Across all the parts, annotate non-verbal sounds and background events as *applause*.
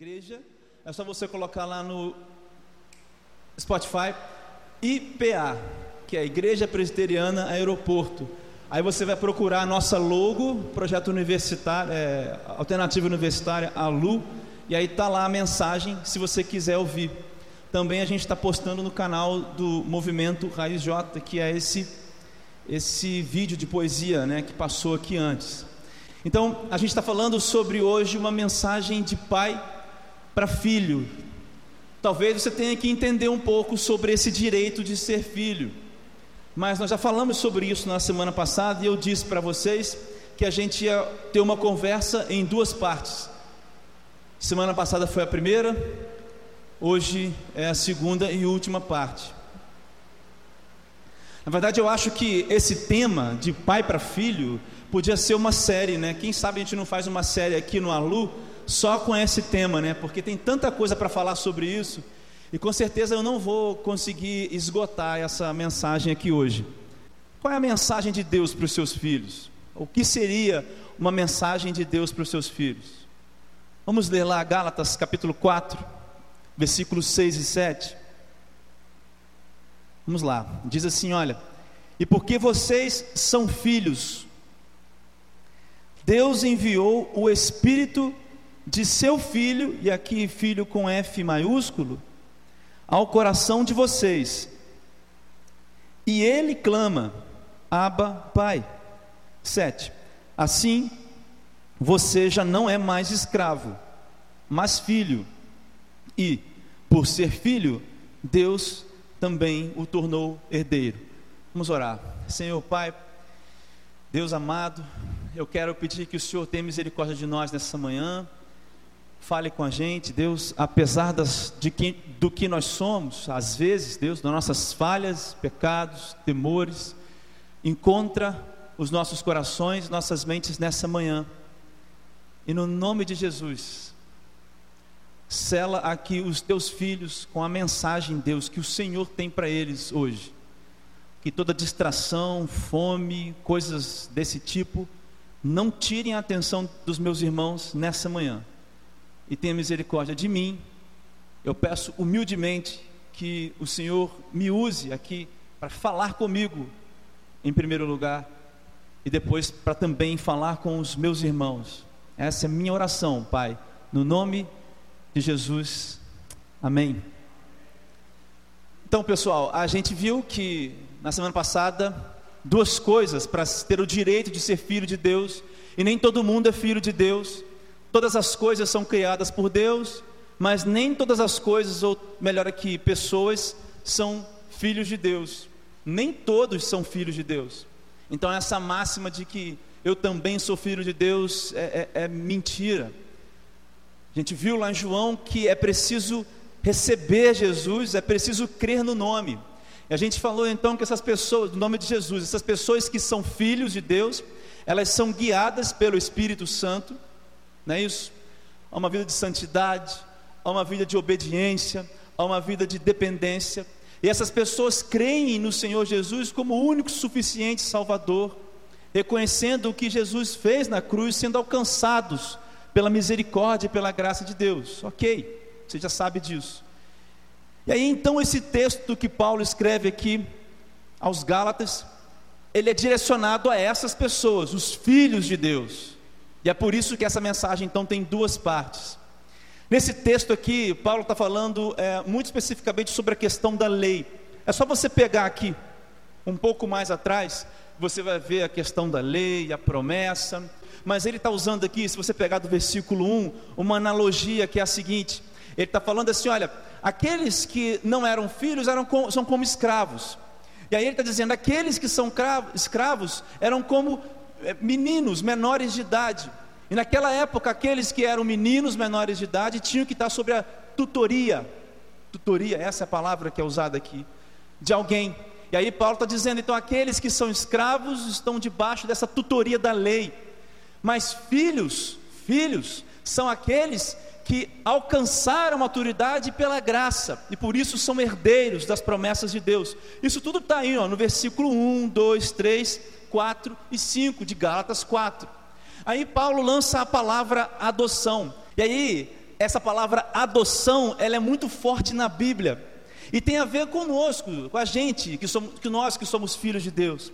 igreja, é só você colocar lá no Spotify IPA, que é a Igreja Presbiteriana Aeroporto. Aí você vai procurar a nossa logo, projeto universitário, é, alternativa universitária, ALU, e aí tá lá a mensagem, se você quiser ouvir. Também a gente está postando no canal do Movimento Raiz J, que é esse esse vídeo de poesia, né, que passou aqui antes. Então a gente está falando sobre hoje uma mensagem de pai para filho. Talvez você tenha que entender um pouco sobre esse direito de ser filho. Mas nós já falamos sobre isso na semana passada e eu disse para vocês que a gente ia ter uma conversa em duas partes. Semana passada foi a primeira, hoje é a segunda e última parte. Na verdade, eu acho que esse tema de pai para filho podia ser uma série, né? Quem sabe a gente não faz uma série aqui no Alu só com esse tema, né? Porque tem tanta coisa para falar sobre isso e com certeza eu não vou conseguir esgotar essa mensagem aqui hoje. Qual é a mensagem de Deus para os seus filhos? O que seria uma mensagem de Deus para os seus filhos? Vamos ler lá Gálatas capítulo 4, versículos 6 e 7. Vamos lá, diz assim: olha, e porque vocês são filhos, Deus enviou o Espírito de seu filho, e aqui filho com F maiúsculo, ao coração de vocês. E ele clama: Abba, Pai. 7. Assim, você já não é mais escravo, mas filho. E, por ser filho, Deus também o tornou herdeiro. Vamos orar. Senhor Pai, Deus amado, eu quero pedir que o Senhor tenha misericórdia de nós nessa manhã Fale com a gente, Deus, apesar das, de que, do que nós somos, às vezes, Deus, das nossas falhas, pecados, temores, encontra os nossos corações, nossas mentes nessa manhã. E no nome de Jesus, sela aqui os teus filhos com a mensagem, Deus, que o Senhor tem para eles hoje. Que toda distração, fome, coisas desse tipo, não tirem a atenção dos meus irmãos nessa manhã e tenha misericórdia de mim. Eu peço humildemente que o Senhor me use aqui para falar comigo, em primeiro lugar, e depois para também falar com os meus irmãos. Essa é a minha oração, Pai, no nome de Jesus. Amém. Então, pessoal, a gente viu que na semana passada duas coisas para ter o direito de ser filho de Deus, e nem todo mundo é filho de Deus. Todas as coisas são criadas por Deus, mas nem todas as coisas, ou melhor aqui, pessoas, são filhos de Deus. Nem todos são filhos de Deus. Então, essa máxima de que eu também sou filho de Deus é, é, é mentira. A gente viu lá em João que é preciso receber Jesus, é preciso crer no nome. E a gente falou então que essas pessoas, no nome de Jesus, essas pessoas que são filhos de Deus, elas são guiadas pelo Espírito Santo não é isso? Há uma vida de santidade, há uma vida de obediência, há uma vida de dependência. E essas pessoas creem no Senhor Jesus como o único suficiente Salvador, reconhecendo o que Jesus fez na cruz, sendo alcançados pela misericórdia e pela graça de Deus. Ok, você já sabe disso. E aí então esse texto que Paulo escreve aqui aos Gálatas, ele é direcionado a essas pessoas, os filhos de Deus. E é por isso que essa mensagem então tem duas partes. Nesse texto aqui, Paulo está falando é, muito especificamente sobre a questão da lei. É só você pegar aqui, um pouco mais atrás, você vai ver a questão da lei, a promessa. Mas ele está usando aqui, se você pegar do versículo 1, uma analogia que é a seguinte: ele está falando assim: olha, aqueles que não eram filhos eram são como escravos. E aí ele está dizendo: aqueles que são escravos eram como meninos menores de idade. E naquela época, aqueles que eram meninos menores de idade tinham que estar sob a tutoria, tutoria, essa é a palavra que é usada aqui, de alguém. E aí Paulo está dizendo, então aqueles que são escravos estão debaixo dessa tutoria da lei. Mas filhos, filhos, são aqueles que alcançaram a maturidade pela graça, e por isso são herdeiros das promessas de Deus. Isso tudo está aí, ó, no versículo 1, 2, 3 4 e 5 de Gálatas 4. Aí Paulo lança a palavra adoção. E aí essa palavra adoção, ela é muito forte na Bíblia. E tem a ver conosco, com a gente, que somos, que nós que somos filhos de Deus.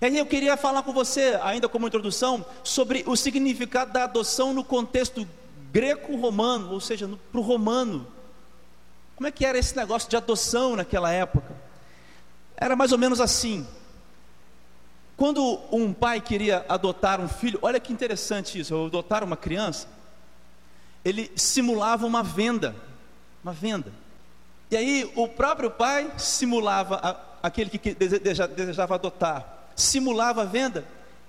E aí eu queria falar com você, ainda como introdução, sobre o significado da adoção no contexto greco-romano, ou seja, para o romano. Como é que era esse negócio de adoção naquela época? Era mais ou menos assim. Quando um pai queria adotar um filho, olha que interessante isso, adotar uma criança, ele simulava uma venda, uma venda. E aí o próprio pai simulava a, aquele que deseja, desejava adotar, simulava a venda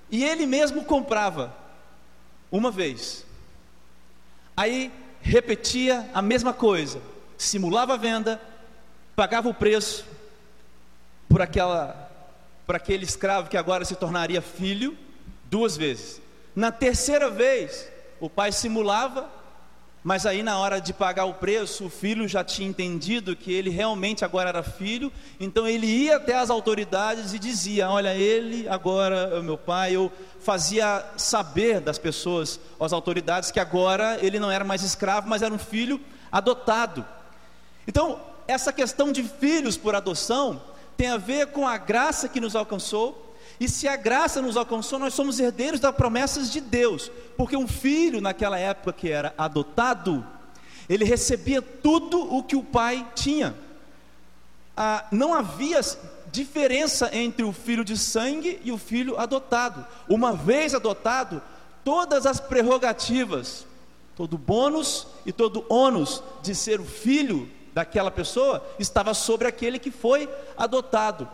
e ele mesmo comprava uma vez. Aí repetia a mesma coisa, simulava a venda, pagava o preço por aquela por aquele escravo que agora se tornaria filho duas vezes. Na terceira vez, o pai simulava mas aí, na hora de pagar o preço, o filho já tinha entendido que ele realmente agora era filho, então ele ia até as autoridades e dizia: Olha, ele agora é o meu pai. Eu fazia saber das pessoas, às autoridades, que agora ele não era mais escravo, mas era um filho adotado. Então, essa questão de filhos por adoção tem a ver com a graça que nos alcançou e se a graça nos alcançou, nós somos herdeiros das promessas de Deus, porque um filho naquela época que era adotado, ele recebia tudo o que o pai tinha. Ah, não havia diferença entre o filho de sangue e o filho adotado. Uma vez adotado, todas as prerrogativas, todo bônus e todo ônus de ser o filho daquela pessoa estava sobre aquele que foi adotado.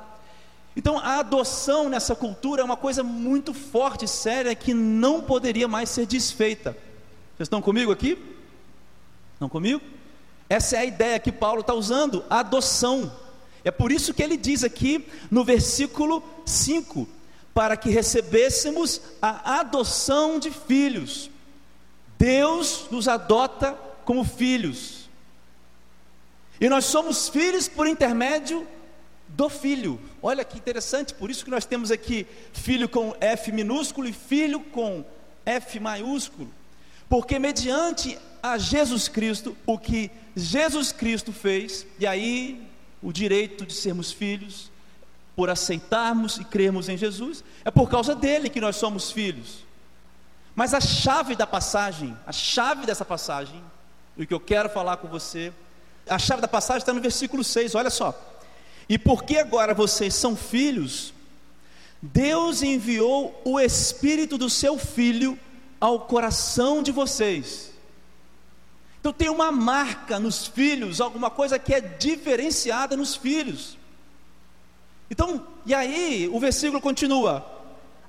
Então, a adoção nessa cultura é uma coisa muito forte, séria, que não poderia mais ser desfeita. Vocês estão comigo aqui? Estão comigo? Essa é a ideia que Paulo está usando, a adoção. É por isso que ele diz aqui no versículo 5: para que recebêssemos a adoção de filhos. Deus nos adota como filhos. E nós somos filhos por intermédio do filho. Olha que interessante, por isso que nós temos aqui filho com F minúsculo e filho com F maiúsculo. Porque mediante a Jesus Cristo, o que Jesus Cristo fez, e aí o direito de sermos filhos, por aceitarmos e crermos em Jesus, é por causa dele que nós somos filhos. Mas a chave da passagem, a chave dessa passagem, o que eu quero falar com você, a chave da passagem está no versículo 6, olha só. E porque agora vocês são filhos, Deus enviou o Espírito do seu Filho ao coração de vocês. Então tem uma marca nos filhos, alguma coisa que é diferenciada nos filhos. Então, e aí o versículo continua: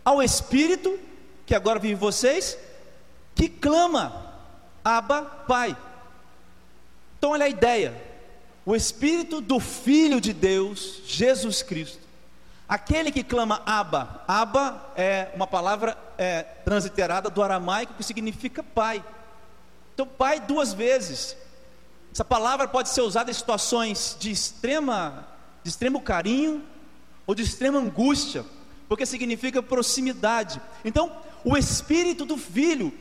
ao Espírito que agora vive vocês, que clama, Abba, Pai. Então olha a ideia o Espírito do Filho de Deus, Jesus Cristo, aquele que clama Abba, Abba é uma palavra é, transliterada do aramaico que significa pai. Então, pai duas vezes. Essa palavra pode ser usada em situações de extrema, de extremo carinho ou de extrema angústia, porque significa proximidade. Então, o Espírito do Filho,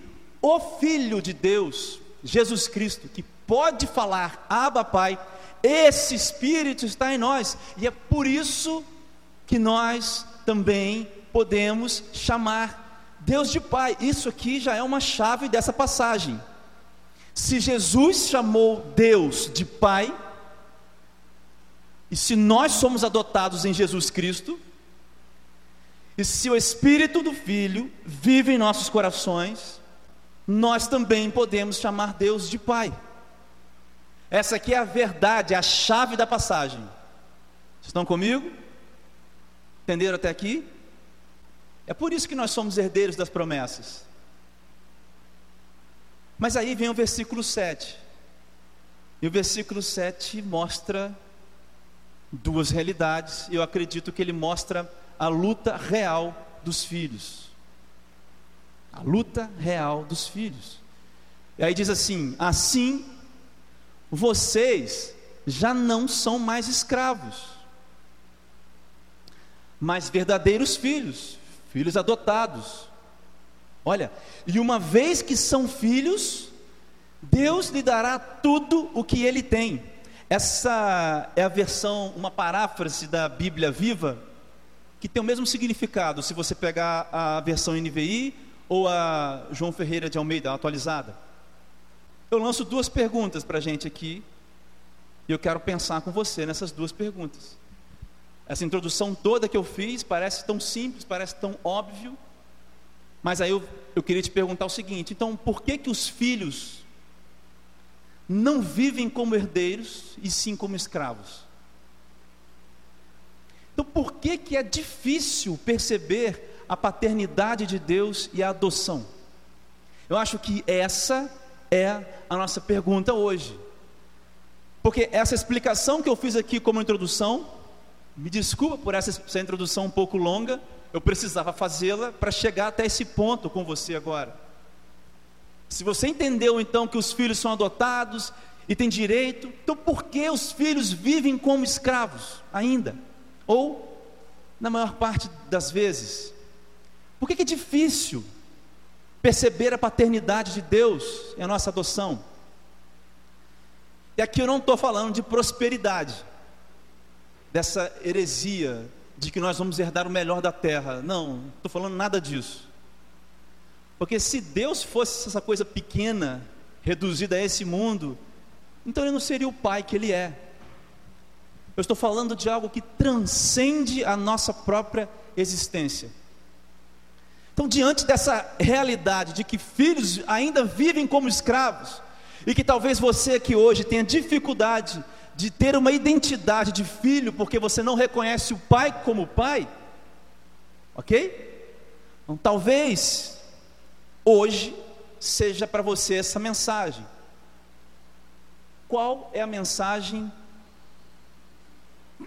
o Filho de Deus, Jesus Cristo, que pode falar Abba Pai, esse Espírito está em nós, e é por isso que nós também podemos chamar Deus de Pai. Isso aqui já é uma chave dessa passagem. Se Jesus chamou Deus de Pai, e se nós somos adotados em Jesus Cristo, e se o Espírito do Filho vive em nossos corações, nós também podemos chamar Deus de Pai. Essa aqui é a verdade, é a chave da passagem. Vocês estão comigo? Entenderam até aqui? É por isso que nós somos herdeiros das promessas. Mas aí vem o versículo 7. E o versículo 7 mostra duas realidades. Eu acredito que ele mostra a luta real dos filhos. A luta real dos filhos. E aí diz assim: Assim vocês já não são mais escravos, mas verdadeiros filhos, filhos adotados. Olha, e uma vez que são filhos, Deus lhe dará tudo o que ele tem. Essa é a versão, uma paráfrase da Bíblia Viva, que tem o mesmo significado se você pegar a versão NVI ou a João Ferreira de Almeida, atualizada. Eu lanço duas perguntas para a gente aqui, e eu quero pensar com você nessas duas perguntas. Essa introdução toda que eu fiz parece tão simples, parece tão óbvio, mas aí eu, eu queria te perguntar o seguinte: então, por que que os filhos não vivem como herdeiros e sim como escravos? Então, por que que é difícil perceber a paternidade de Deus e a adoção? Eu acho que essa é a nossa pergunta hoje. Porque essa explicação que eu fiz aqui como introdução, me desculpa por essa, essa introdução um pouco longa, eu precisava fazê-la para chegar até esse ponto com você agora. Se você entendeu então que os filhos são adotados e têm direito, então por que os filhos vivem como escravos ainda? Ou, na maior parte das vezes, por que, que é difícil perceber a paternidade de Deus e a nossa adoção? E aqui eu não estou falando de prosperidade, dessa heresia de que nós vamos herdar o melhor da terra. Não, não estou falando nada disso. Porque se Deus fosse essa coisa pequena, reduzida a esse mundo, então ele não seria o pai que ele é. Eu estou falando de algo que transcende a nossa própria existência. Então, diante dessa realidade de que filhos ainda vivem como escravos, e que talvez você aqui hoje tenha dificuldade de ter uma identidade de filho, porque você não reconhece o pai como pai, ok? Então, talvez hoje seja para você essa mensagem. Qual é a mensagem?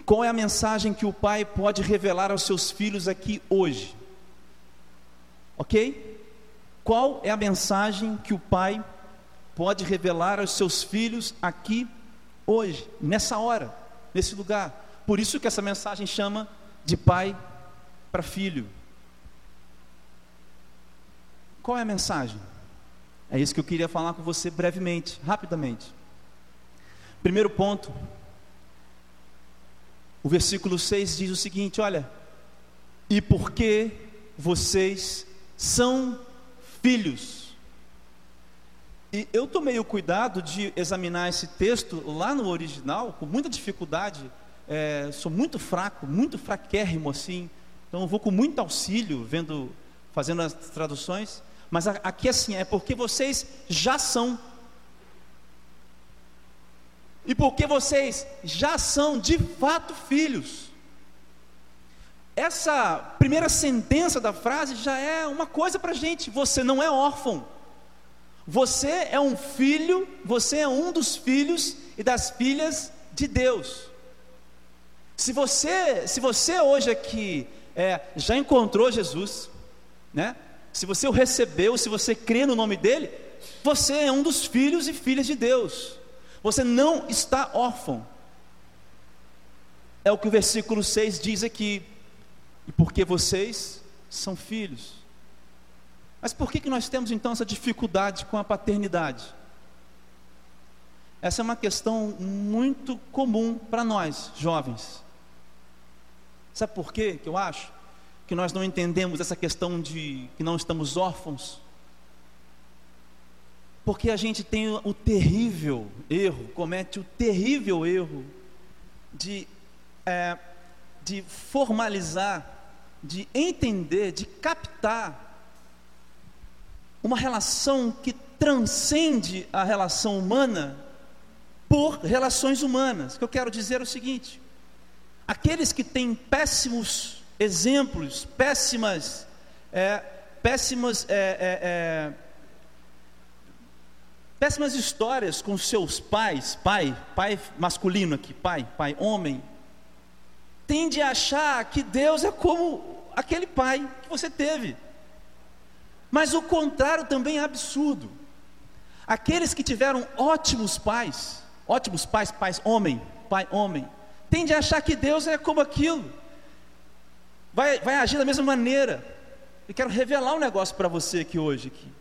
Qual é a mensagem que o pai pode revelar aos seus filhos aqui hoje? Ok? Qual é a mensagem que o pai pode revelar aos seus filhos aqui hoje, nessa hora, nesse lugar. Por isso que essa mensagem chama de pai para filho. Qual é a mensagem? É isso que eu queria falar com você brevemente, rapidamente. Primeiro ponto, o versículo 6 diz o seguinte: olha, e porque vocês são filhos. E eu tomei o cuidado de examinar esse texto lá no original, com muita dificuldade, é, sou muito fraco, muito fraquérrimo assim, então vou com muito auxílio, vendo, fazendo as traduções, mas aqui assim, é porque vocês já são. E porque vocês já são de fato filhos. Essa primeira sentença da frase já é uma coisa para a gente: você não é órfão. Você é um filho, você é um dos filhos e das filhas de Deus. Se você, se você hoje aqui é, já encontrou Jesus, né? Se você o recebeu, se você crê no nome dele, você é um dos filhos e filhas de Deus. Você não está órfão. É o que o versículo 6 diz aqui. E porque vocês são filhos. Mas por que, que nós temos então essa dificuldade com a paternidade? Essa é uma questão muito comum para nós, jovens. Sabe por quê que eu acho? Que nós não entendemos essa questão de que não estamos órfãos. Porque a gente tem o terrível erro, comete o terrível erro de, é, de formalizar, de entender, de captar uma relação que transcende a relação humana por relações humanas. O que eu quero dizer é o seguinte: aqueles que têm péssimos exemplos, péssimas, é, péssimas, é, é, é, péssimas histórias com seus pais, pai, pai masculino aqui, pai, pai, homem, tende a achar que Deus é como aquele pai que você teve. Mas o contrário também é absurdo. Aqueles que tiveram ótimos pais, ótimos pais, pais homem, pai homem, tendem a achar que Deus é como aquilo, vai, vai agir da mesma maneira. Eu quero revelar um negócio para você aqui hoje. Aqui.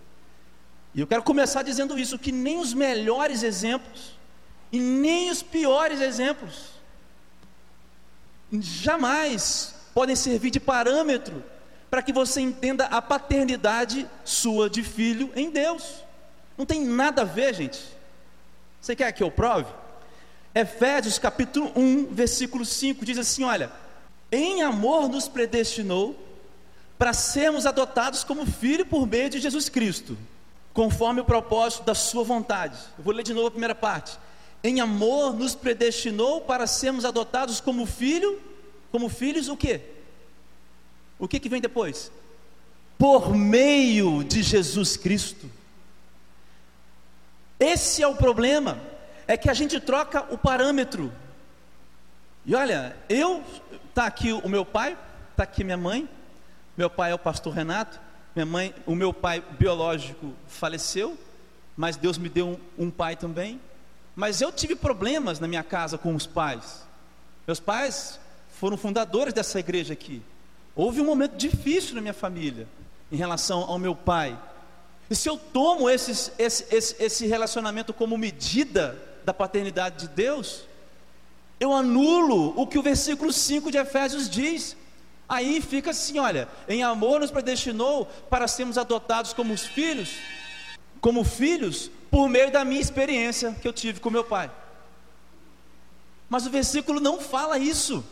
E eu quero começar dizendo isso: que nem os melhores exemplos e nem os piores exemplos jamais podem servir de parâmetro para que você entenda a paternidade sua de filho em Deus. Não tem nada a ver, gente. Você quer que eu prove? Efésios capítulo 1, versículo 5 diz assim: Olha, em amor nos predestinou para sermos adotados como filho por meio de Jesus Cristo, conforme o propósito da Sua vontade. Eu vou ler de novo a primeira parte. Em amor nos predestinou para sermos adotados como filho, como filhos o quê? O que, que vem depois? Por meio de Jesus Cristo. Esse é o problema, é que a gente troca o parâmetro. E olha, eu, está aqui o meu pai, está aqui minha mãe, meu pai é o pastor Renato, minha mãe, o meu pai biológico faleceu, mas Deus me deu um, um pai também. Mas eu tive problemas na minha casa com os pais. Meus pais foram fundadores dessa igreja aqui. Houve um momento difícil na minha família em relação ao meu pai. E se eu tomo esses, esse, esse, esse relacionamento como medida da paternidade de Deus, eu anulo o que o versículo 5 de Efésios diz. Aí fica assim: olha, em amor nos predestinou para sermos adotados como os filhos, como filhos, por meio da minha experiência que eu tive com meu pai. Mas o versículo não fala isso.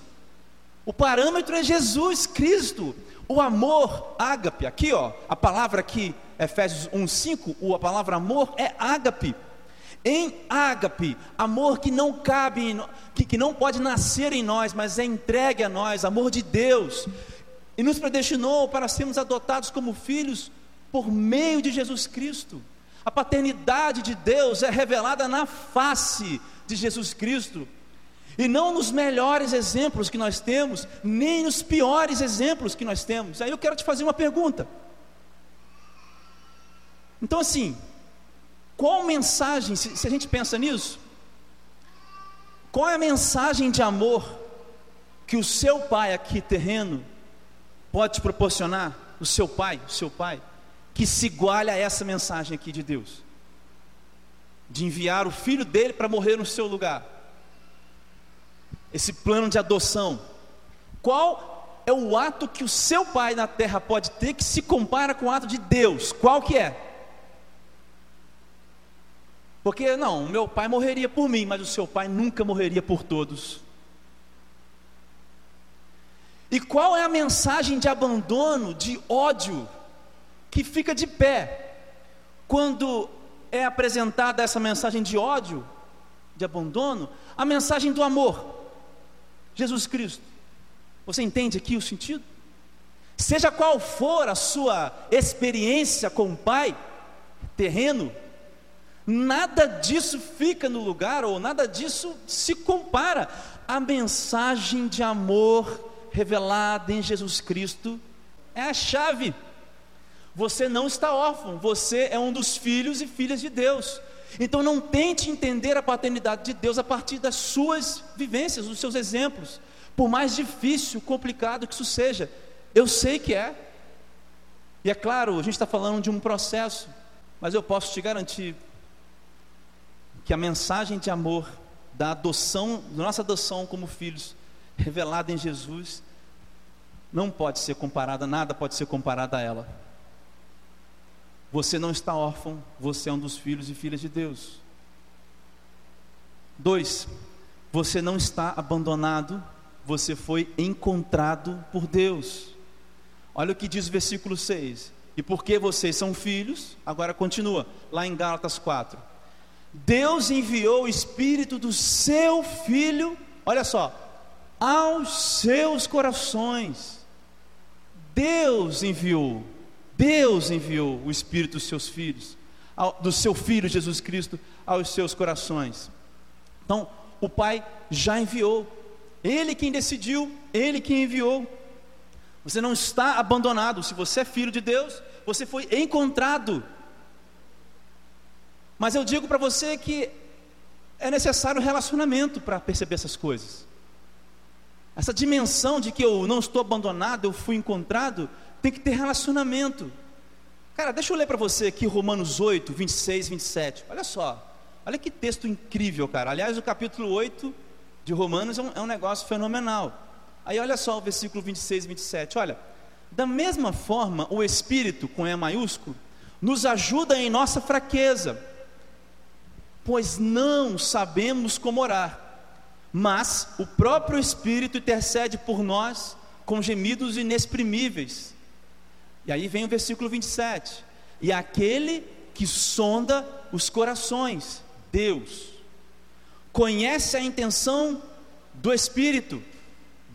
O parâmetro é Jesus Cristo. O amor, ágape, aqui ó, a palavra aqui, Efésios 1:5, a palavra amor é ágape. Em ágape, amor que não cabe, que, que não pode nascer em nós, mas é entregue a nós, amor de Deus, e nos predestinou para sermos adotados como filhos por meio de Jesus Cristo. A paternidade de Deus é revelada na face de Jesus Cristo. E não nos melhores exemplos que nós temos, nem nos piores exemplos que nós temos. Aí eu quero te fazer uma pergunta. Então, assim, qual mensagem, se, se a gente pensa nisso, qual é a mensagem de amor que o seu pai aqui terreno pode te proporcionar? O seu pai, o seu pai, que se iguale a essa mensagem aqui de Deus, de enviar o filho dele para morrer no seu lugar esse plano de adoção. Qual é o ato que o seu pai na terra pode ter que se compara com o ato de Deus? Qual que é? Porque não, meu pai morreria por mim, mas o seu pai nunca morreria por todos. E qual é a mensagem de abandono, de ódio, que fica de pé quando é apresentada essa mensagem de ódio, de abandono, a mensagem do amor? Jesus Cristo. Você entende aqui o sentido? Seja qual for a sua experiência com o Pai terreno, nada disso fica no lugar, ou nada disso se compara à mensagem de amor revelada em Jesus Cristo. É a chave. Você não está órfão, você é um dos filhos e filhas de Deus. Então não tente entender a paternidade de Deus a partir das suas vivências, dos seus exemplos. Por mais difícil, complicado que isso seja, eu sei que é. E é claro, a gente está falando de um processo, mas eu posso te garantir que a mensagem de amor da adoção, da nossa adoção como filhos, revelada em Jesus, não pode ser comparada, nada pode ser comparado a ela. Você não está órfão, você é um dos filhos e filhas de Deus. Dois, você não está abandonado, você foi encontrado por Deus. Olha o que diz o versículo 6. E porque vocês são filhos, agora continua, lá em Gálatas 4. Deus enviou o Espírito do seu Filho, olha só, aos seus corações. Deus enviou Deus enviou o Espírito dos seus filhos, do seu Filho Jesus Cristo, aos seus corações. Então, o Pai já enviou, Ele quem decidiu, Ele quem enviou. Você não está abandonado, se você é filho de Deus, você foi encontrado. Mas eu digo para você que é necessário relacionamento para perceber essas coisas. Essa dimensão de que eu não estou abandonado, eu fui encontrado, tem que ter relacionamento. Cara, deixa eu ler para você aqui Romanos 8, 26, 27. Olha só. Olha que texto incrível, cara. Aliás, o capítulo 8 de Romanos é um, é um negócio fenomenal. Aí olha só o versículo 26 e 27. Olha, da mesma forma, o Espírito, com E maiúsculo, nos ajuda em nossa fraqueza, pois não sabemos como orar, mas o próprio Espírito intercede por nós com gemidos inexprimíveis. E aí vem o versículo 27. E aquele que sonda os corações, Deus, conhece a intenção do Espírito.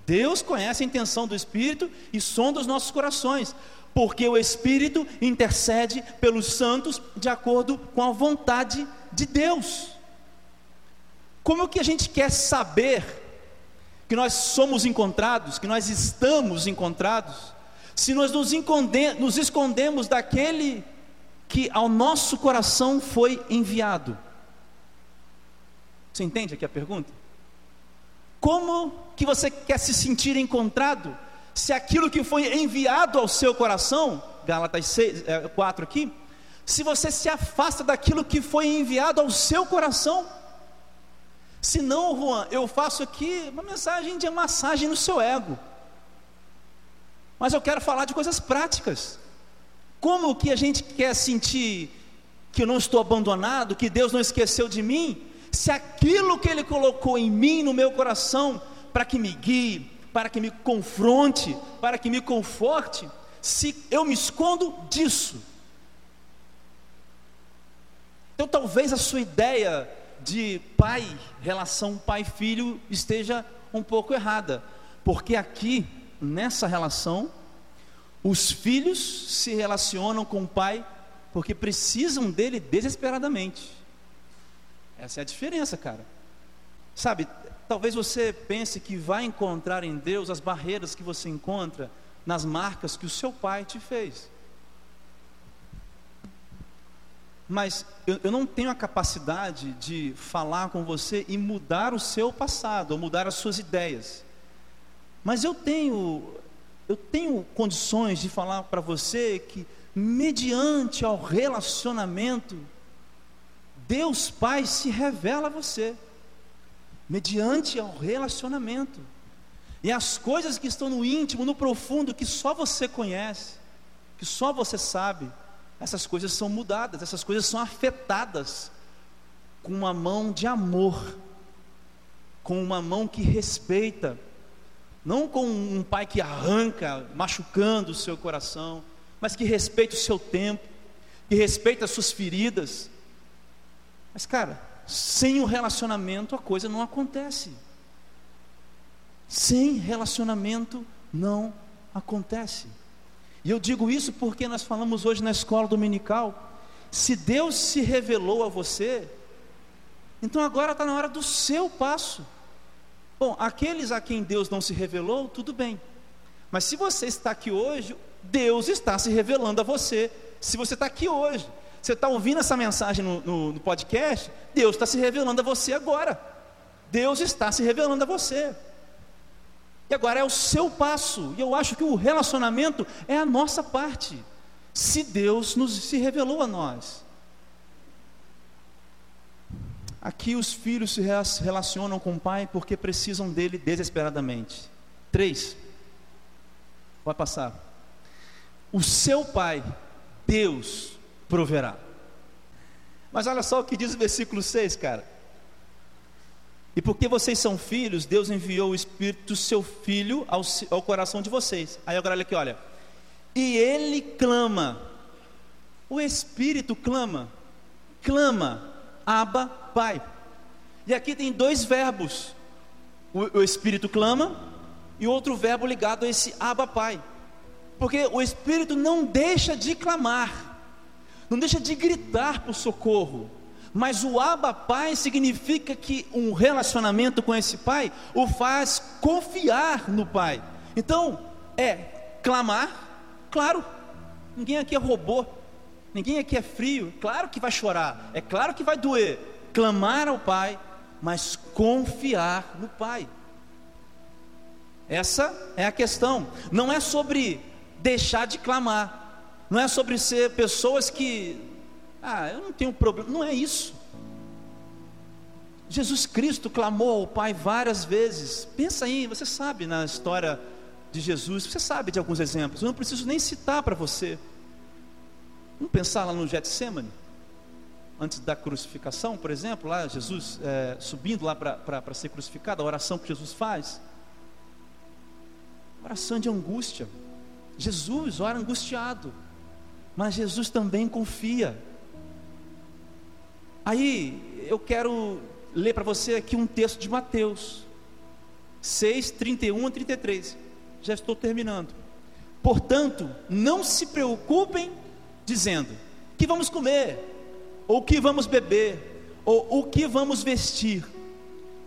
Deus conhece a intenção do Espírito e sonda os nossos corações, porque o Espírito intercede pelos santos de acordo com a vontade de Deus. Como que a gente quer saber que nós somos encontrados, que nós estamos encontrados, se nós nos, nos escondemos daquele que ao nosso coração foi enviado? Você entende aqui a pergunta? Como que você quer se sentir encontrado se aquilo que foi enviado ao seu coração, Gálatas 6, 4 é, aqui, se você se afasta daquilo que foi enviado ao seu coração? Se não, Juan, eu faço aqui uma mensagem de massagem no seu ego. Mas eu quero falar de coisas práticas. Como que a gente quer sentir que eu não estou abandonado, que Deus não esqueceu de mim, se aquilo que Ele colocou em mim, no meu coração, para que me guie, para que me confronte, para que me conforte, se eu me escondo disso. Então talvez a sua ideia de pai, relação pai-filho, esteja um pouco errada, porque aqui, nessa relação, os filhos se relacionam com o pai porque precisam dele desesperadamente. Essa é a diferença, cara. Sabe, talvez você pense que vai encontrar em Deus as barreiras que você encontra nas marcas que o seu pai te fez. Mas eu, eu, não tenho a capacidade de falar com você e mudar o seu passado, ou mudar as suas ideias. Mas eu tenho, eu tenho condições de falar para você que, mediante ao relacionamento, Deus Pai se revela a você, mediante ao relacionamento. E as coisas que estão no íntimo, no profundo, que só você conhece, que só você sabe, essas coisas são mudadas, essas coisas são afetadas com uma mão de amor, com uma mão que respeita, não com um pai que arranca, machucando o seu coração, mas que respeita o seu tempo, que respeita as suas feridas, mas, cara, sem o relacionamento a coisa não acontece. Sem relacionamento não acontece. E eu digo isso porque nós falamos hoje na escola dominical. Se Deus se revelou a você, então agora está na hora do seu passo. Bom, aqueles a quem Deus não se revelou, tudo bem. Mas se você está aqui hoje, Deus está se revelando a você. Se você está aqui hoje, você está ouvindo essa mensagem no, no, no podcast? Deus está se revelando a você agora. Deus está se revelando a você. E agora é o seu passo. E eu acho que o relacionamento é a nossa parte. Se Deus nos se revelou a nós. Aqui os filhos se relacionam com o pai porque precisam dele desesperadamente. Três. Pode passar. O seu pai, Deus, proverá. Mas olha só o que diz o versículo 6, cara. E porque vocês são filhos, Deus enviou o Espírito seu Filho ao, ao coração de vocês. Aí agora olha aqui, olha. E ele clama. O Espírito clama. Clama. Aba, Pai. E aqui tem dois verbos. O, o Espírito clama e outro verbo ligado a esse Aba, Pai. Porque o Espírito não deixa de clamar não deixa de gritar por socorro. Mas o Abba Pai significa que um relacionamento com esse Pai o faz confiar no Pai. Então, é clamar, claro, ninguém aqui é robô, ninguém aqui é frio, claro que vai chorar, é claro que vai doer. Clamar ao Pai, mas confiar no Pai. Essa é a questão. Não é sobre deixar de clamar, não é sobre ser pessoas que, ah, eu não tenho problema, não é isso. Jesus Cristo clamou ao Pai várias vezes. Pensa aí, você sabe na história de Jesus, você sabe de alguns exemplos, eu não preciso nem citar para você. Vamos pensar lá no Getsemane, antes da crucificação, por exemplo, lá Jesus é, subindo lá para ser crucificado, a oração que Jesus faz. Oração de angústia. Jesus ora angustiado, mas Jesus também confia. Aí eu quero ler para você aqui um texto de Mateus 6, 31 a 33. Já estou terminando. Portanto, não se preocupem dizendo: que vamos comer, ou que vamos beber, ou o que vamos vestir.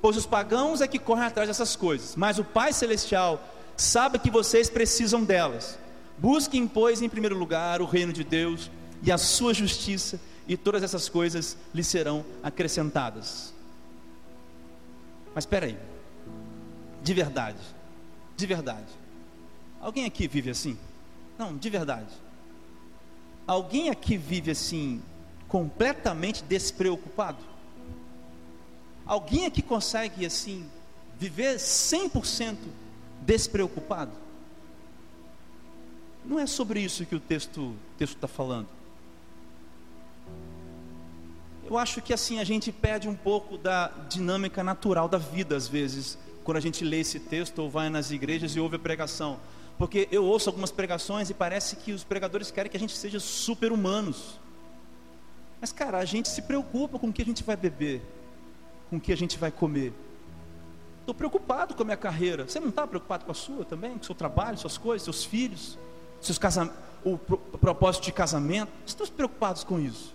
Pois os pagãos é que correm atrás dessas coisas, mas o Pai Celestial sabe que vocês precisam delas. Busquem, pois, em primeiro lugar o reino de Deus e a sua justiça, e todas essas coisas lhe serão acrescentadas. Mas espera aí, de verdade, de verdade, alguém aqui vive assim? Não, de verdade. Alguém aqui vive assim, completamente despreocupado? Alguém aqui consegue assim, viver 100% despreocupado? Não é sobre isso que o texto está falando. Eu acho que assim a gente perde um pouco da dinâmica natural da vida, às vezes, quando a gente lê esse texto ou vai nas igrejas e ouve a pregação. Porque eu ouço algumas pregações e parece que os pregadores querem que a gente seja super-humanos. Mas, cara, a gente se preocupa com o que a gente vai beber, com o que a gente vai comer. Estou preocupado com a minha carreira. Você não está preocupado com a sua também? Com o seu trabalho, suas coisas, seus filhos? seus casam... o propósito de casamento, estão preocupados com isso.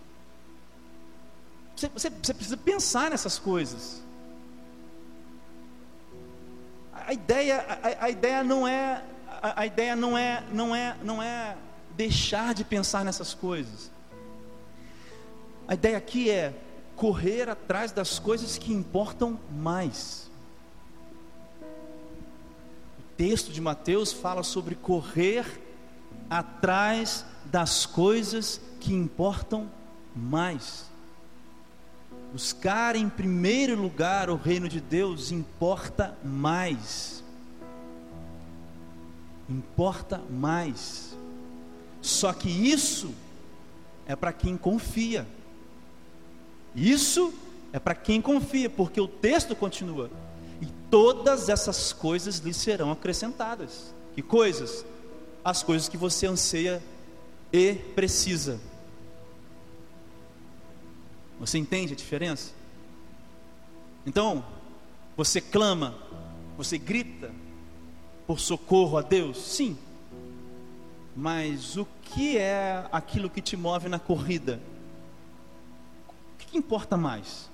Você, você, você, precisa pensar nessas coisas. A, a ideia, a, a, ideia não é, a, ideia não é, não é, não é deixar de pensar nessas coisas. A ideia aqui é correr atrás das coisas que importam mais. O texto de Mateus fala sobre correr atrás das coisas que importam mais. Buscar em primeiro lugar o reino de Deus importa mais. Importa mais. Só que isso é para quem confia. Isso é para quem confia, porque o texto continua. E todas essas coisas lhe serão acrescentadas. Que coisas? as coisas que você anseia e precisa. Você entende a diferença? Então, você clama, você grita por socorro a Deus? Sim. Mas o que é aquilo que te move na corrida? O que, que importa mais?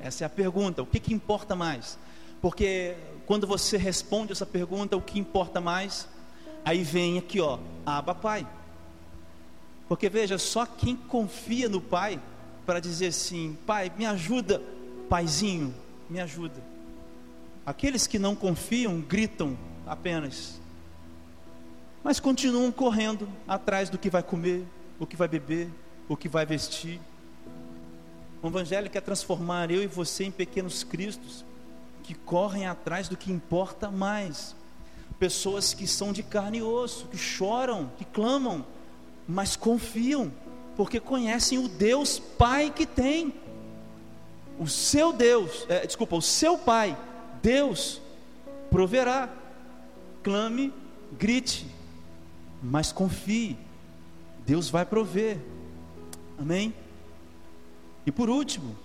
Essa é a pergunta. O que, que importa mais? Porque quando você responde essa pergunta, o que importa mais? Aí vem aqui, ó, Aba Pai. Porque veja, só quem confia no Pai para dizer assim: Pai, me ajuda, Paizinho, me ajuda. Aqueles que não confiam gritam apenas, mas continuam correndo atrás do que vai comer, o que vai beber, o que vai vestir. O Evangelho quer transformar eu e você em pequenos cristos que correm atrás do que importa mais pessoas que são de carne e osso, que choram, que clamam, mas confiam, porque conhecem o Deus Pai que tem. O seu Deus, é, desculpa, o seu Pai, Deus, proverá. Clame, grite, mas confie, Deus vai prover. Amém? E por último,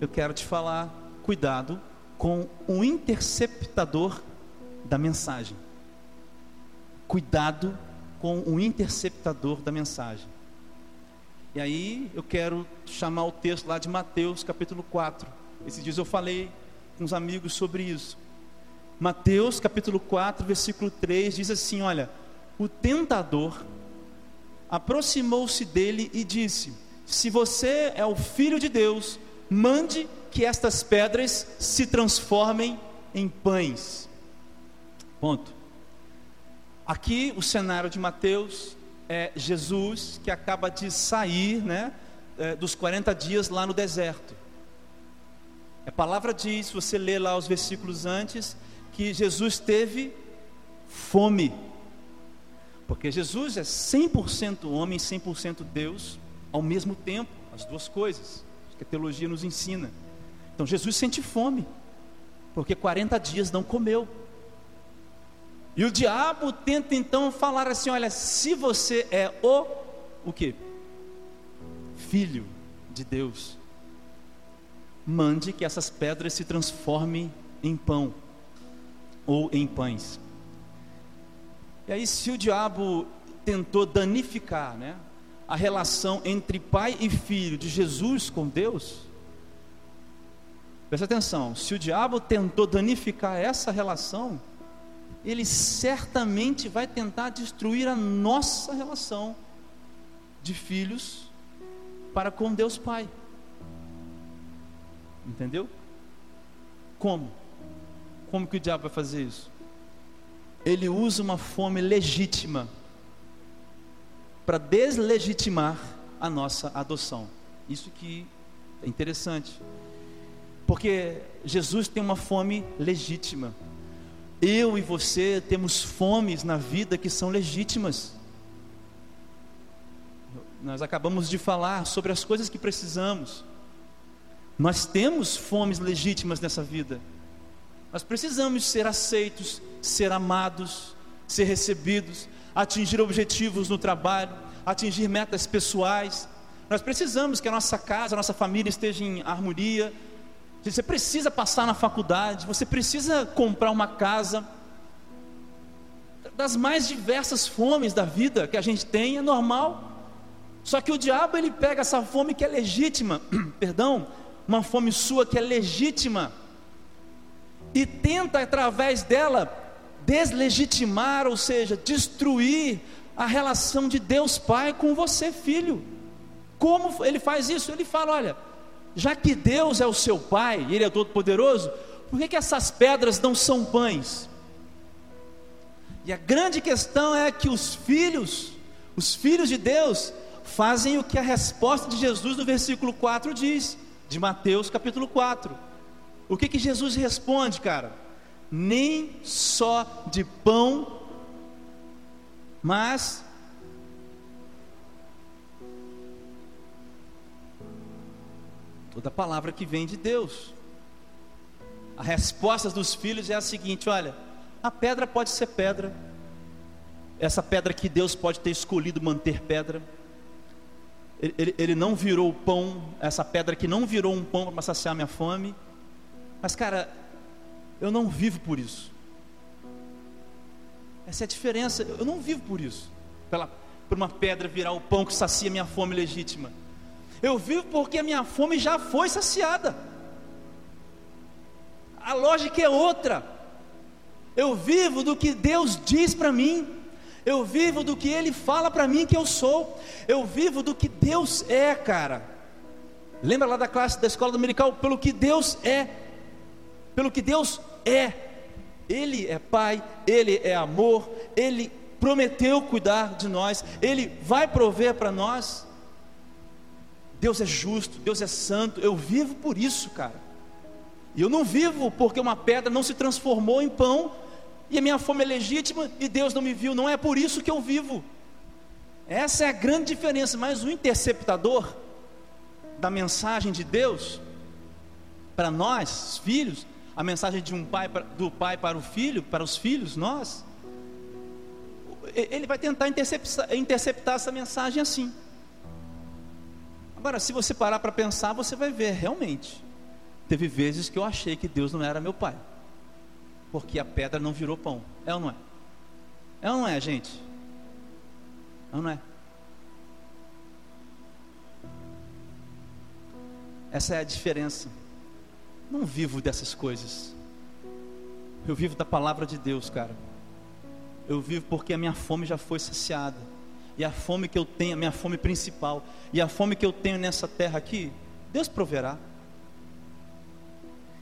eu quero te falar, cuidado com o interceptador da mensagem. Cuidado com o interceptador da mensagem. E aí eu quero chamar o texto lá de Mateus, capítulo 4. Esses dias eu falei com os amigos sobre isso. Mateus, capítulo 4, versículo 3 diz assim: Olha, o tentador aproximou-se dele e disse: Se você é o filho de Deus, mande que estas pedras se transformem em pães. Ponto. Aqui o cenário de Mateus é Jesus que acaba de sair né, é, dos 40 dias lá no deserto. A palavra diz, você ler lá os versículos antes, que Jesus teve fome. Porque Jesus é 100% homem, 100% Deus, ao mesmo tempo, as duas coisas, que a teologia nos ensina. Então Jesus sente fome, porque 40 dias não comeu. E o diabo tenta então falar assim: olha, se você é o o que? Filho de Deus, mande que essas pedras se transformem em pão ou em pães. E aí, se o diabo tentou danificar né, a relação entre pai e filho de Jesus com Deus, presta atenção: se o diabo tentou danificar essa relação, ele certamente vai tentar destruir a nossa relação de filhos para com Deus Pai. Entendeu? Como? Como que o diabo vai fazer isso? Ele usa uma fome legítima para deslegitimar a nossa adoção. Isso que é interessante. Porque Jesus tem uma fome legítima. Eu e você temos fomes na vida que são legítimas. Nós acabamos de falar sobre as coisas que precisamos. Nós temos fomes legítimas nessa vida. Nós precisamos ser aceitos, ser amados, ser recebidos, atingir objetivos no trabalho, atingir metas pessoais. Nós precisamos que a nossa casa, a nossa família esteja em harmonia, você precisa passar na faculdade, você precisa comprar uma casa. Das mais diversas fomes da vida que a gente tem, é normal. Só que o diabo ele pega essa fome que é legítima, *clears throat* perdão, uma fome sua que é legítima, e tenta através dela deslegitimar, ou seja, destruir a relação de Deus Pai com você, filho. Como ele faz isso? Ele fala: olha, já que Deus é o seu Pai, e Ele é todo poderoso, por que, que essas pedras não são pães? E a grande questão é que os filhos, os filhos de Deus, fazem o que a resposta de Jesus no versículo 4 diz, de Mateus capítulo 4. O que, que Jesus responde, cara? Nem só de pão, mas toda palavra que vem de Deus. A resposta dos filhos é a seguinte: olha, a pedra pode ser pedra, essa pedra que Deus pode ter escolhido manter pedra. Ele, ele, não virou pão, essa pedra que não virou um pão para saciar minha fome. Mas, cara, eu não vivo por isso. Essa é a diferença. Eu não vivo por isso. Pela, por uma pedra virar o pão que sacia minha fome legítima. Eu vivo porque a minha fome já foi saciada. A lógica é outra. Eu vivo do que Deus diz para mim. Eu vivo do que Ele fala para mim que eu sou. Eu vivo do que Deus é, cara. Lembra lá da classe da escola dominical? Pelo que Deus é. Pelo que Deus é. Ele é Pai, Ele é amor, Ele prometeu cuidar de nós, Ele vai prover para nós. Deus é justo, Deus é santo, eu vivo por isso, cara. E eu não vivo porque uma pedra não se transformou em pão e a minha fome é legítima e Deus não me viu, não é por isso que eu vivo. Essa é a grande diferença, mas o interceptador da mensagem de Deus para nós, filhos, a mensagem de um pai do pai para o filho, para os filhos, nós, ele vai tentar interceptar, interceptar essa mensagem assim. Agora, se você parar para pensar, você vai ver, realmente, teve vezes que eu achei que Deus não era meu pai, porque a pedra não virou pão. É ou não é? É ou não é, gente? É ou não é? Essa é a diferença. Não vivo dessas coisas. Eu vivo da palavra de Deus, cara. Eu vivo porque a minha fome já foi saciada. E a fome que eu tenho, a minha fome principal, e a fome que eu tenho nessa terra aqui, Deus proverá.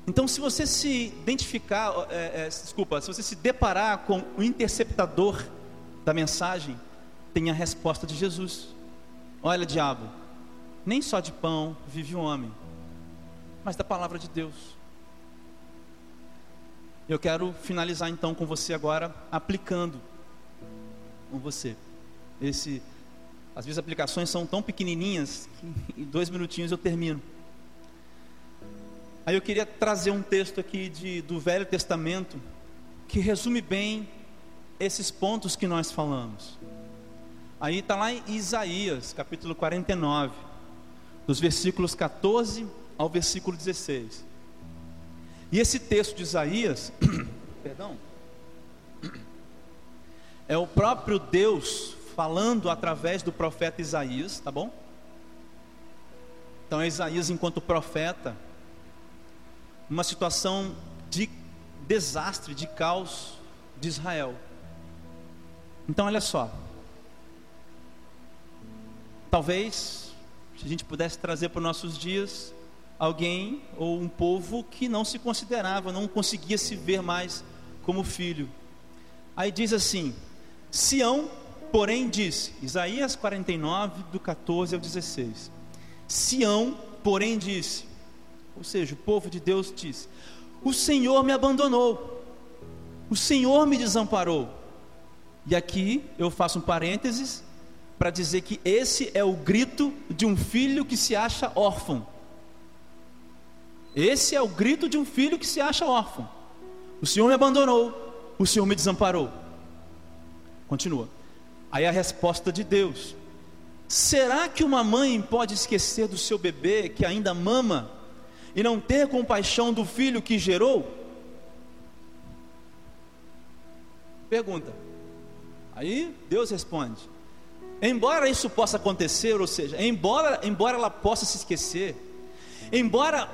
Então, se você se identificar, é, é, desculpa, se você se deparar com o interceptador da mensagem, tem a resposta de Jesus. Olha, diabo, nem só de pão vive o homem, mas da palavra de Deus. Eu quero finalizar então com você agora aplicando com você esse às vezes as aplicações são tão pequenininhas que em dois minutinhos eu termino. Aí eu queria trazer um texto aqui de, do Velho Testamento que resume bem esses pontos que nós falamos. Aí está lá em Isaías, capítulo 49, dos versículos 14 ao versículo 16. E esse texto de Isaías, *coughs* perdão, é o próprio Deus falando através do profeta Isaías, tá bom? Então é Isaías enquanto profeta, uma situação de desastre, de caos de Israel. Então olha só. Talvez se a gente pudesse trazer para os nossos dias alguém ou um povo que não se considerava, não conseguia se ver mais como filho. Aí diz assim: Sião porém disse, Isaías 49, do 14 ao 16: Sião, porém disse, ou seja, o povo de Deus disse: O Senhor me abandonou, o Senhor me desamparou. E aqui eu faço um parênteses para dizer que esse é o grito de um filho que se acha órfão. Esse é o grito de um filho que se acha órfão. O Senhor me abandonou, o Senhor me desamparou. Continua. Aí a resposta de Deus: Será que uma mãe pode esquecer do seu bebê que ainda mama e não ter compaixão do filho que gerou? Pergunta. Aí Deus responde: Embora isso possa acontecer, ou seja, embora, embora ela possa se esquecer, embora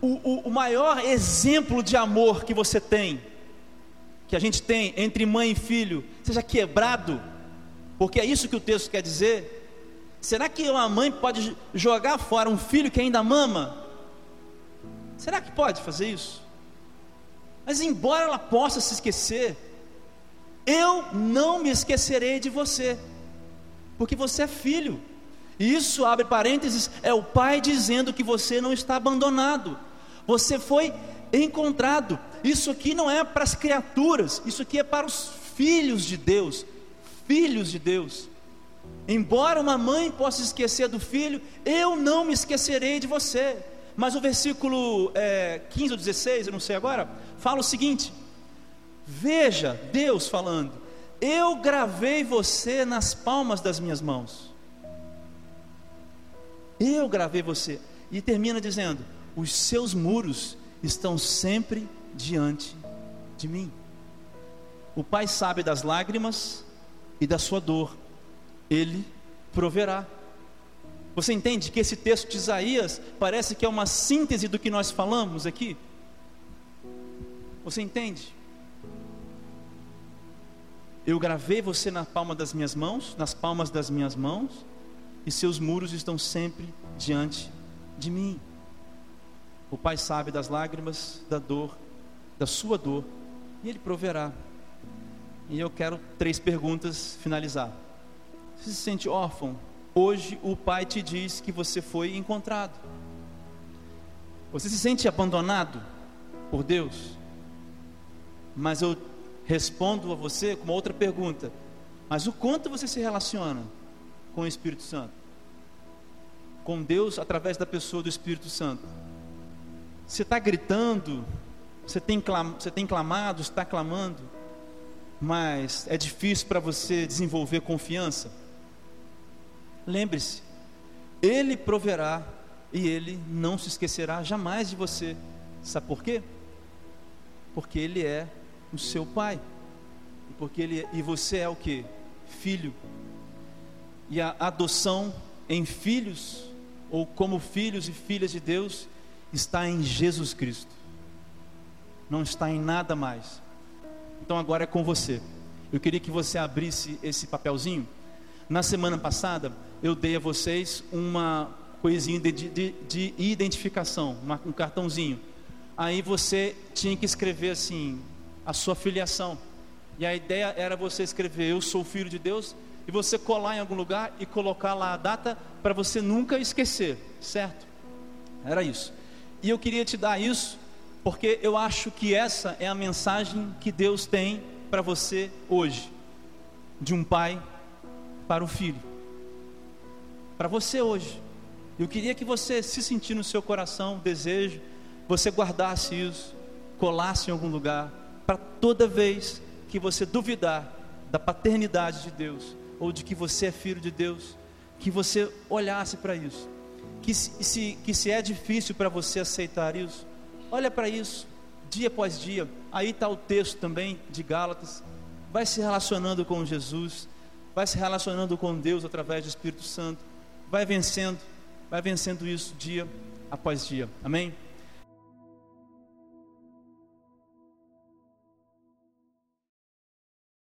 o, o, o maior exemplo de amor que você tem, que a gente tem entre mãe e filho, seja quebrado, porque é isso que o texto quer dizer. Será que uma mãe pode jogar fora um filho que ainda mama? Será que pode fazer isso? Mas embora ela possa se esquecer, eu não me esquecerei de você, porque você é filho. E isso, abre parênteses, é o pai dizendo que você não está abandonado, você foi encontrado. Isso aqui não é para as criaturas, isso aqui é para os filhos de Deus, filhos de Deus. Embora uma mãe possa esquecer do filho, eu não me esquecerei de você. Mas o versículo é, 15 ou 16, eu não sei agora, fala o seguinte: Veja, Deus falando, eu gravei você nas palmas das minhas mãos. Eu gravei você. E termina dizendo: Os seus muros estão sempre diante de mim. O Pai sabe das lágrimas, e da sua dor, Ele proverá. Você entende que esse texto de Isaías parece que é uma síntese do que nós falamos aqui? Você entende? Eu gravei você na palma das minhas mãos, nas palmas das minhas mãos, e seus muros estão sempre diante de mim. O Pai sabe das lágrimas, da dor, da sua dor, e Ele proverá. E eu quero três perguntas finalizar. Você se sente órfão? Hoje o pai te diz que você foi encontrado. Você se sente abandonado por Deus? Mas eu respondo a você com uma outra pergunta. Mas o quanto você se relaciona com o Espírito Santo? Com Deus através da pessoa do Espírito Santo? Você está gritando? Você tem, clam, você tem clamado? Está clamando? mas é difícil para você desenvolver confiança, lembre-se, Ele proverá e Ele não se esquecerá jamais de você. Sabe por quê? Porque Ele é o seu Pai, porque Ele é, e você é o que? Filho. E a adoção em filhos ou como filhos e filhas de Deus está em Jesus Cristo. Não está em nada mais. Então agora é com você. Eu queria que você abrisse esse papelzinho. Na semana passada, eu dei a vocês uma coisinha de, de, de identificação, uma, um cartãozinho. Aí você tinha que escrever assim, a sua filiação. E a ideia era você escrever: Eu sou filho de Deus, e você colar em algum lugar e colocar lá a data para você nunca esquecer, certo? Era isso. E eu queria te dar isso porque eu acho que essa é a mensagem que Deus tem para você hoje, de um pai para o filho. Para você hoje. Eu queria que você se sentir no seu coração, desejo, você guardasse isso, colasse em algum lugar, para toda vez que você duvidar da paternidade de Deus, ou de que você é filho de Deus, que você olhasse para isso. Que se, que se é difícil para você aceitar isso, olha para isso, dia após dia. Aí está o texto também de Gálatas. Vai se relacionando com Jesus, vai se relacionando com Deus através do Espírito Santo, vai vencendo, vai vencendo isso dia após dia. Amém?